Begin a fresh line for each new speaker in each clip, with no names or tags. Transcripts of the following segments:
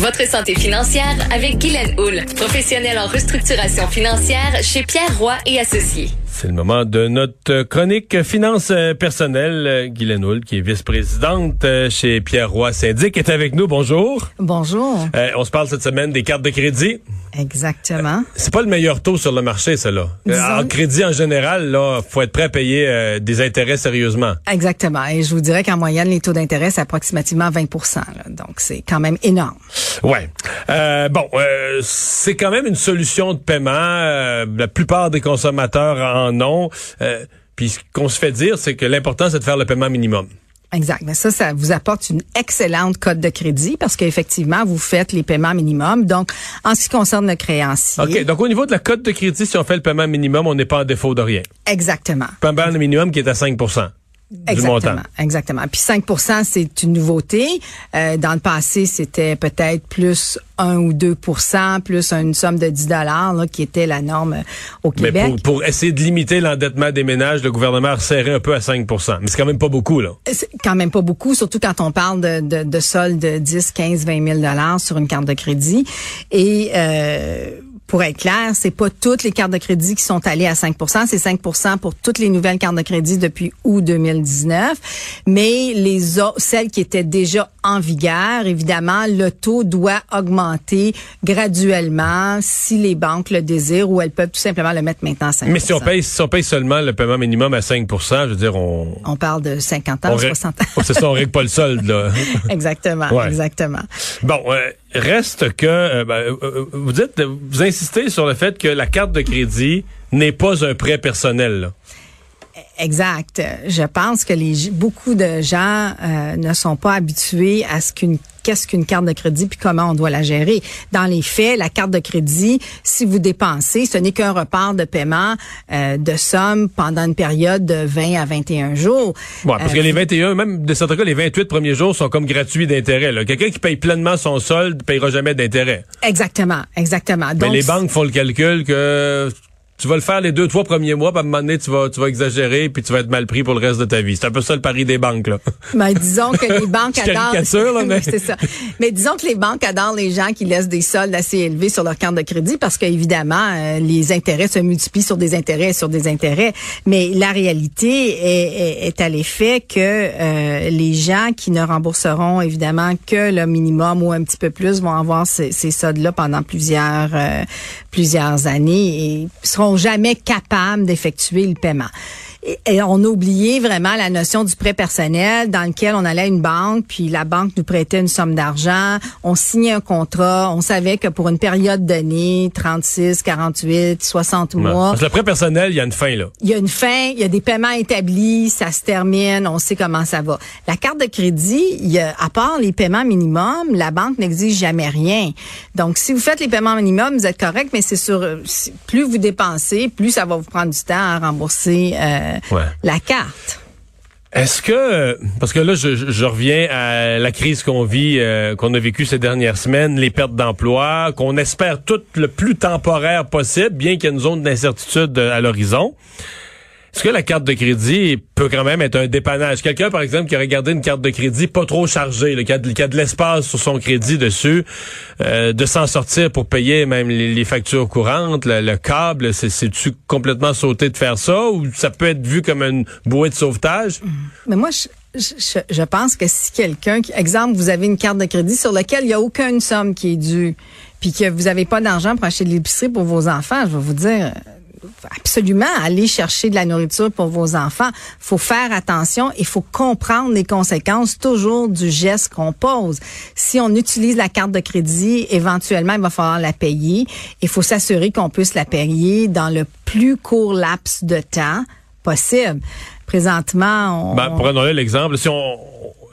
Votre santé financière avec Guylaine Houle, professionnelle en restructuration financière chez Pierre Roy et Associés.
C'est le moment de notre chronique finance personnelle. Guylaine Houle, qui est vice-présidente chez Pierre Roy Syndic, est avec nous. Bonjour.
Bonjour.
Euh, on se parle cette semaine des cartes de crédit.
Exactement.
C'est pas le meilleur taux sur le marché, ça là. En crédit en général, là, faut être prêt à payer euh, des intérêts sérieusement.
Exactement. Et je vous dirais qu'en moyenne, les taux d'intérêt c'est approximativement 20 là. Donc c'est quand même énorme.
Ouais. Euh, bon, euh, c'est quand même une solution de paiement. Euh, la plupart des consommateurs en ont. Puis ce qu'on se fait dire, c'est que l'important c'est de faire le paiement minimum.
Exact. Mais ça, ça vous apporte une excellente cote de crédit parce qu'effectivement, vous faites les paiements minimums. Donc, en ce qui concerne le créancier.
OK. Donc, au niveau de la cote de crédit, si on fait le paiement minimum, on n'est pas en défaut de rien.
Exactement.
Paiement minimum qui est à 5
Exactement, exactement. Puis 5% c'est une nouveauté. Euh, dans le passé, c'était peut-être plus 1 ou 2% plus une somme de 10 dollars qui était la norme au Québec.
Mais pour, essayer de limiter l'endettement des ménages, le gouvernement a resserré un peu à 5% Mais c'est quand même pas beaucoup, là.
C'est quand même pas beaucoup, surtout quand on parle de, de, de soldes de 10, 15, 20 000 dollars sur une carte de crédit. Et... Euh, pour être clair, c'est pas toutes les cartes de crédit qui sont allées à 5% c'est 5% pour toutes les nouvelles cartes de crédit depuis août 2019, mais les celles qui étaient déjà en vigueur, évidemment, le taux doit augmenter graduellement si les banques le désirent ou elles peuvent tout simplement le mettre maintenant à 5
Mais si on paye si on paye seulement le paiement minimum à 5% je veux dire on
on parle de 50 ans, 60 ans.
c'est ça, on règle pas le solde là.
exactement, exactement.
Bon, euh, reste que euh, ben, euh, euh, vous dites vous insistez sur le fait que la carte de crédit n'est pas un prêt personnel.
Exact. Je pense que les beaucoup de gens ne sont pas habitués à ce qu'une qu'est-ce qu'une carte de crédit puis comment on doit la gérer. Dans les faits, la carte de crédit, si vous dépensez, ce n'est qu'un report de paiement euh, de somme pendant une période de 20 à 21 jours.
Ouais, parce que les 21, même de certains cas, les 28 premiers jours sont comme gratuits d'intérêt. Quelqu'un qui paye pleinement son solde ne payera jamais d'intérêt.
Exactement, exactement.
Mais les banques font le calcul que tu vas le faire les deux, trois premiers mois, puis à un moment donné, tu vas, tu vas exagérer, puis tu vas être mal pris pour le reste de ta vie. C'est un peu ça le pari des banques, là.
Mais ben, disons que les banques adorent.
Là, mais...
c'est ça. Mais disons que les banques adorent les gens qui laissent des soldes assez élevés sur leur carte de crédit parce qu'évidemment, euh, les intérêts se multiplient sur des intérêts sur des intérêts. Mais la réalité est, est, à l'effet que euh, les gens qui ne rembourseront évidemment que le minimum ou un petit peu plus vont avoir ces, ces soldes-là pendant plusieurs, euh, plusieurs années et seront jamais capables d'effectuer le paiement. Et, on a oublié vraiment la notion du prêt personnel dans lequel on allait à une banque, puis la banque nous prêtait une somme d'argent, on signait un contrat, on savait que pour une période d'année, 36, 48, 60 mois.
Parce que le prêt personnel, il y a une fin, là.
Il y a une fin, il y a des paiements établis, ça se termine, on sait comment ça va. La carte de crédit, il y a, à part les paiements minimums, la banque n'exige jamais rien. Donc, si vous faites les paiements minimums, vous êtes correct, mais c'est sur, plus vous dépensez, plus ça va vous prendre du temps à rembourser euh, la carte.
Est-ce que parce que là je, reviens à la crise qu'on vit euh, qu'on a vécue ces dernières semaines, les pertes d'emploi, qu'on espère tout le plus temporaire possible, bien qu'il y ait une zone d'incertitude à l'horizon. Est-ce que la carte de crédit peut quand même être un dépannage? Quelqu'un, par exemple, qui a regardé une carte de crédit pas trop chargée, qui, a de, l'espace sur son crédit dessus, euh, de s'en sortir pour payer même les, factures courantes, le, câble, c'est-tu complètement sauté de faire ça ou ça peut être vu comme une bouée de sauvetage?
Mais moi, je, je, pense que si quelqu'un, exemple, vous avez une carte de crédit sur laquelle il n'y a aucune somme qui est due, puis que vous n'avez pas d'argent pour acheter de l'épicerie pour vos enfants, je vais vous dire, absolument aller chercher de la nourriture pour vos enfants. faut faire attention et faut comprendre les conséquences toujours du geste qu'on pose. Si on utilise la carte de crédit, éventuellement, il va falloir la payer. Il faut s'assurer qu'on puisse la payer dans le plus court laps de temps possible. Présentement, on...
Ben, l'exemple. Si on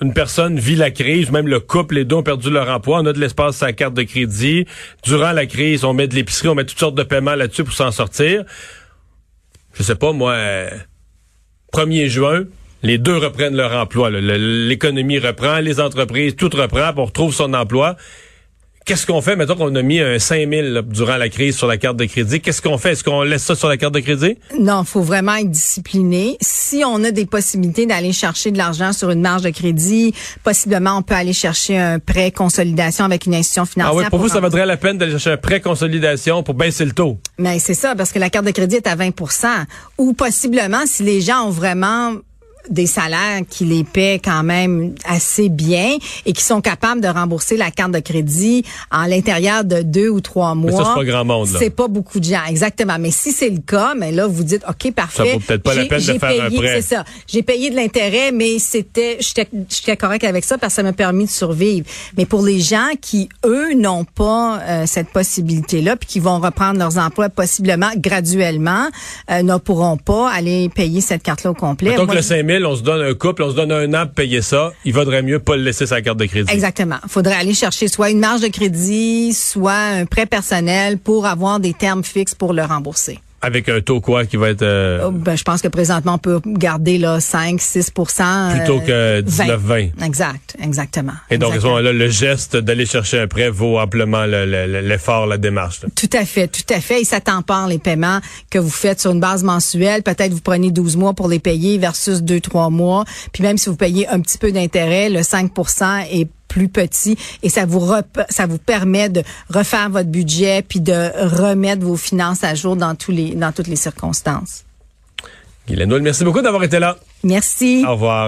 une personne vit la crise, même le couple, les deux ont perdu leur emploi, on a de l'espace à la carte de crédit. Durant la crise, on met de l'épicerie, on met toutes sortes de paiements là-dessus pour s'en sortir. Je sais pas, moi, 1er juin, les deux reprennent leur emploi. L'économie reprend, les entreprises, tout reprend, on retrouve son emploi. Qu'est-ce qu'on fait? Mettons qu'on a mis un 5 000 durant la crise sur la carte de crédit. Qu'est-ce qu'on fait? Est-ce qu'on laisse ça sur la carte de crédit?
Non, faut vraiment être discipliné. Si on a des possibilités d'aller chercher de l'argent sur une marge de crédit, possiblement on peut aller chercher un prêt consolidation avec une institution financière.
Ah oui, pour, vous, ça vaudrait la peine d'aller chercher un prêt consolidation pour baisser le taux.
Mais c'est ça, parce que la carte de crédit est à 20% Ou possiblement, si les gens ont vraiment des salaires qui les paient quand même assez bien et qui sont capables de rembourser la carte de crédit en l'intérieur de deux ou trois mois. Mais
ça, c'est pas grand monde.
C'est pas beaucoup de gens, exactement. Mais si c'est le cas, mais là, vous dites, OK, parfait.
Ça vaut peut-être pas la peine de faire
payé,
un prêt.
C'est ça. J'ai payé de l'intérêt, mais c'était, j'étais correct avec ça parce que ça m'a permis de survivre. Mais pour les gens qui, eux, n'ont pas euh, cette possibilité-là, puis qui vont reprendre leurs emplois possiblement graduellement, euh, ne pourront pas aller payer cette carte-là au complet.
Donc, le 5 000, on se donne un couple, on se donne un an pour payer ça, il vaudrait mieux pas le laisser sa carte de crédit.
Exactement. Il faudrait aller chercher soit une marge de crédit, soit un prêt personnel pour avoir des termes fixes pour le rembourser.
Avec un taux quoi qui va être euh,
oh, ben, je pense que présentement on peut garder là 5 6%
plutôt que 19 20.
Exact, exactement.
Et donc à ce moment-là le geste d'aller chercher un prêt vaut amplement l'effort, la démarche.
Tout à fait, tout à fait et ça tempère les paiements que vous faites sur une base mensuelle, peut-être vous prenez 12 mois pour les payer versus 2 3 mois, puis même si vous payez un petit peu d'intérêt, le 5% est plus petit et ça vous ça vous permet de refaire votre budget puis de remettre vos finances à jour dans tous les dans toutes les circonstances.
Guylaine merci beaucoup d'avoir été là.
Merci.
Au revoir.